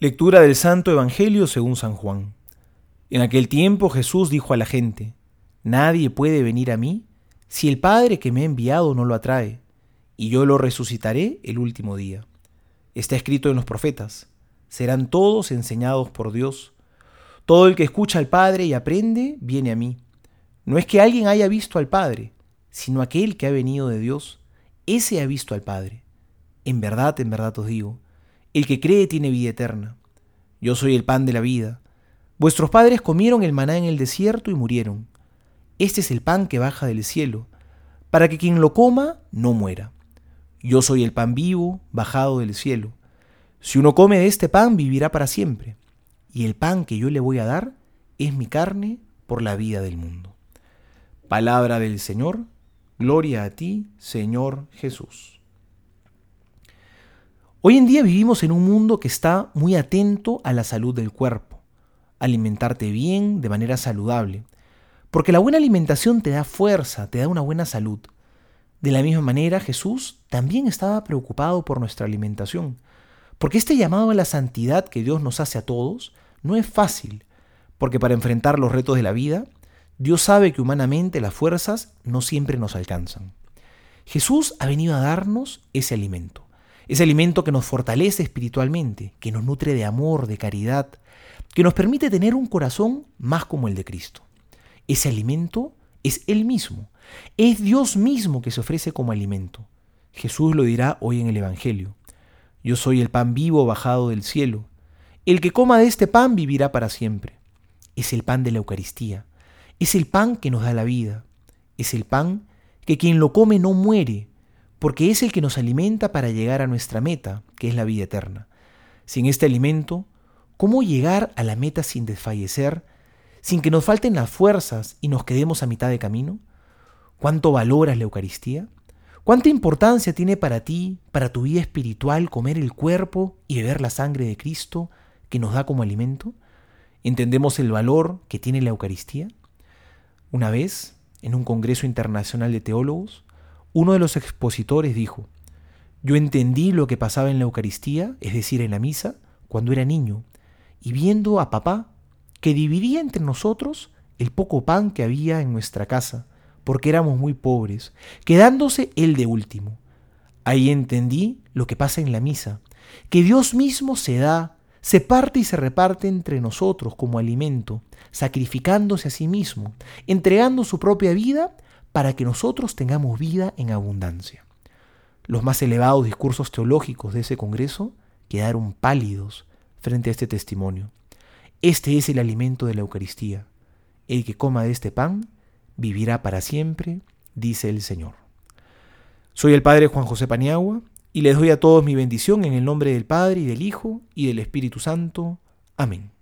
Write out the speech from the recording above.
Lectura del Santo Evangelio según San Juan. En aquel tiempo Jesús dijo a la gente, Nadie puede venir a mí si el Padre que me ha enviado no lo atrae, y yo lo resucitaré el último día. Está escrito en los profetas, serán todos enseñados por Dios. Todo el que escucha al Padre y aprende, viene a mí. No es que alguien haya visto al Padre, sino aquel que ha venido de Dios, ese ha visto al Padre. En verdad, en verdad os digo, el que cree tiene vida eterna. Yo soy el pan de la vida. Vuestros padres comieron el maná en el desierto y murieron. Este es el pan que baja del cielo, para que quien lo coma no muera. Yo soy el pan vivo, bajado del cielo. Si uno come de este pan, vivirá para siempre. Y el pan que yo le voy a dar es mi carne por la vida del mundo. Palabra del Señor, gloria a ti, Señor Jesús. Hoy en día vivimos en un mundo que está muy atento a la salud del cuerpo, alimentarte bien de manera saludable, porque la buena alimentación te da fuerza, te da una buena salud. De la misma manera, Jesús también estaba preocupado por nuestra alimentación, porque este llamado a la santidad que Dios nos hace a todos no es fácil, porque para enfrentar los retos de la vida, Dios sabe que humanamente las fuerzas no siempre nos alcanzan. Jesús ha venido a darnos ese alimento. Ese alimento que nos fortalece espiritualmente, que nos nutre de amor, de caridad, que nos permite tener un corazón más como el de Cristo. Ese alimento es Él mismo, es Dios mismo que se ofrece como alimento. Jesús lo dirá hoy en el Evangelio. Yo soy el pan vivo bajado del cielo. El que coma de este pan vivirá para siempre. Es el pan de la Eucaristía. Es el pan que nos da la vida. Es el pan que quien lo come no muere, porque es el que nos alimenta para llegar a nuestra meta, que es la vida eterna. Sin este alimento, ¿cómo llegar a la meta sin desfallecer, sin que nos falten las fuerzas y nos quedemos a mitad de camino? ¿Cuánto valoras la Eucaristía? ¿Cuánta importancia tiene para ti, para tu vida espiritual, comer el cuerpo y beber la sangre de Cristo que nos da como alimento? ¿Entendemos el valor que tiene la Eucaristía? Una vez, en un Congreso Internacional de Teólogos, uno de los expositores dijo, yo entendí lo que pasaba en la Eucaristía, es decir, en la misa, cuando era niño, y viendo a papá que dividía entre nosotros el poco pan que había en nuestra casa, porque éramos muy pobres, quedándose él de último. Ahí entendí lo que pasa en la misa, que Dios mismo se da, se parte y se reparte entre nosotros como alimento, sacrificándose a sí mismo, entregando su propia vida para que nosotros tengamos vida en abundancia. Los más elevados discursos teológicos de ese Congreso quedaron pálidos frente a este testimonio. Este es el alimento de la Eucaristía. El que coma de este pan vivirá para siempre, dice el Señor. Soy el Padre Juan José Paniagua y les doy a todos mi bendición en el nombre del Padre y del Hijo y del Espíritu Santo. Amén.